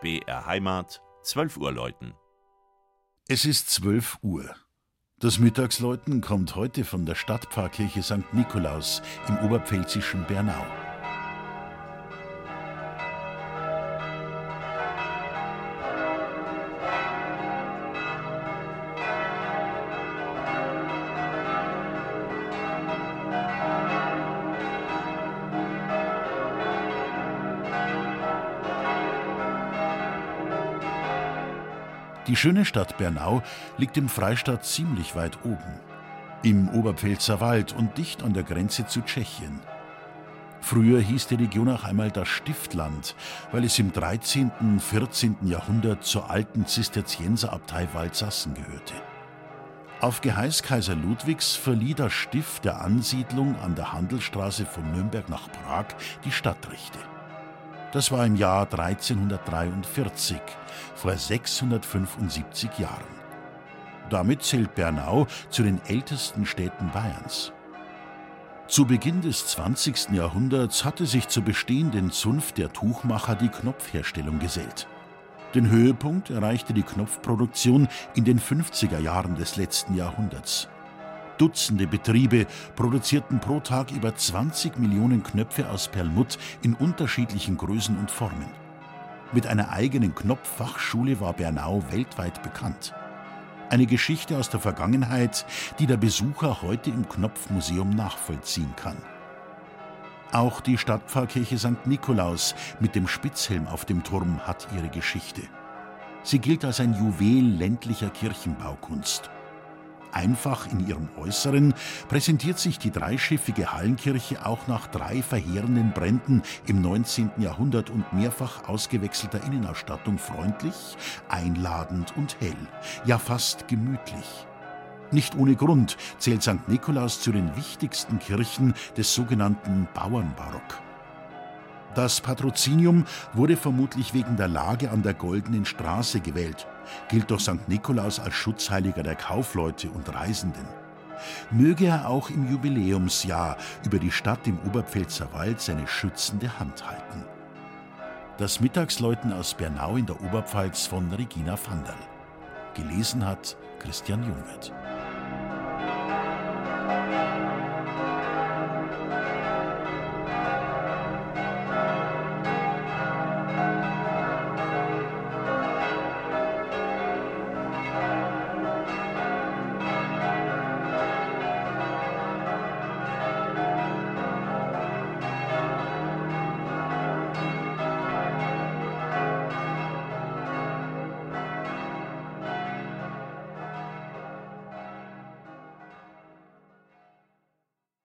BR Heimat, 12 Uhr läuten. Es ist 12 Uhr. Das Mittagsläuten kommt heute von der Stadtpfarrkirche St. Nikolaus im oberpfälzischen Bernau. Die schöne Stadt Bernau liegt im Freistaat ziemlich weit oben, im Oberpfälzer Wald und dicht an der Grenze zu Tschechien. Früher hieß die Region auch einmal das Stiftland, weil es im 13. und 14. Jahrhundert zur alten Zisterzienserabtei Waldsassen gehörte. Auf Geheiß Kaiser Ludwigs verlieh das Stift der Ansiedlung an der Handelsstraße von Nürnberg nach Prag die Stadtrechte. Das war im Jahr 1343, vor 675 Jahren. Damit zählt Bernau zu den ältesten Städten Bayerns. Zu Beginn des 20. Jahrhunderts hatte sich zur bestehenden Zunft der Tuchmacher die Knopfherstellung gesellt. Den Höhepunkt erreichte die Knopfproduktion in den 50er Jahren des letzten Jahrhunderts. Dutzende Betriebe produzierten pro Tag über 20 Millionen Knöpfe aus Perlmutt in unterschiedlichen Größen und Formen. Mit einer eigenen Knopffachschule war Bernau weltweit bekannt. Eine Geschichte aus der Vergangenheit, die der Besucher heute im Knopfmuseum nachvollziehen kann. Auch die Stadtpfarrkirche St. Nikolaus mit dem Spitzhelm auf dem Turm hat ihre Geschichte. Sie gilt als ein Juwel ländlicher Kirchenbaukunst. Einfach in ihrem Äußeren präsentiert sich die dreischiffige Hallenkirche auch nach drei verheerenden Bränden im 19. Jahrhundert und mehrfach ausgewechselter Innenausstattung freundlich, einladend und hell, ja fast gemütlich. Nicht ohne Grund zählt St. Nikolaus zu den wichtigsten Kirchen des sogenannten Bauernbarock. Das Patrozinium wurde vermutlich wegen der Lage an der Goldenen Straße gewählt, gilt doch St. Nikolaus als Schutzheiliger der Kaufleute und Reisenden. Möge er auch im Jubiläumsjahr über die Stadt im Oberpfälzer Wald seine schützende Hand halten. Das Mittagsläuten aus Bernau in der Oberpfalz von Regina Vandal. Gelesen hat Christian Jungwirth.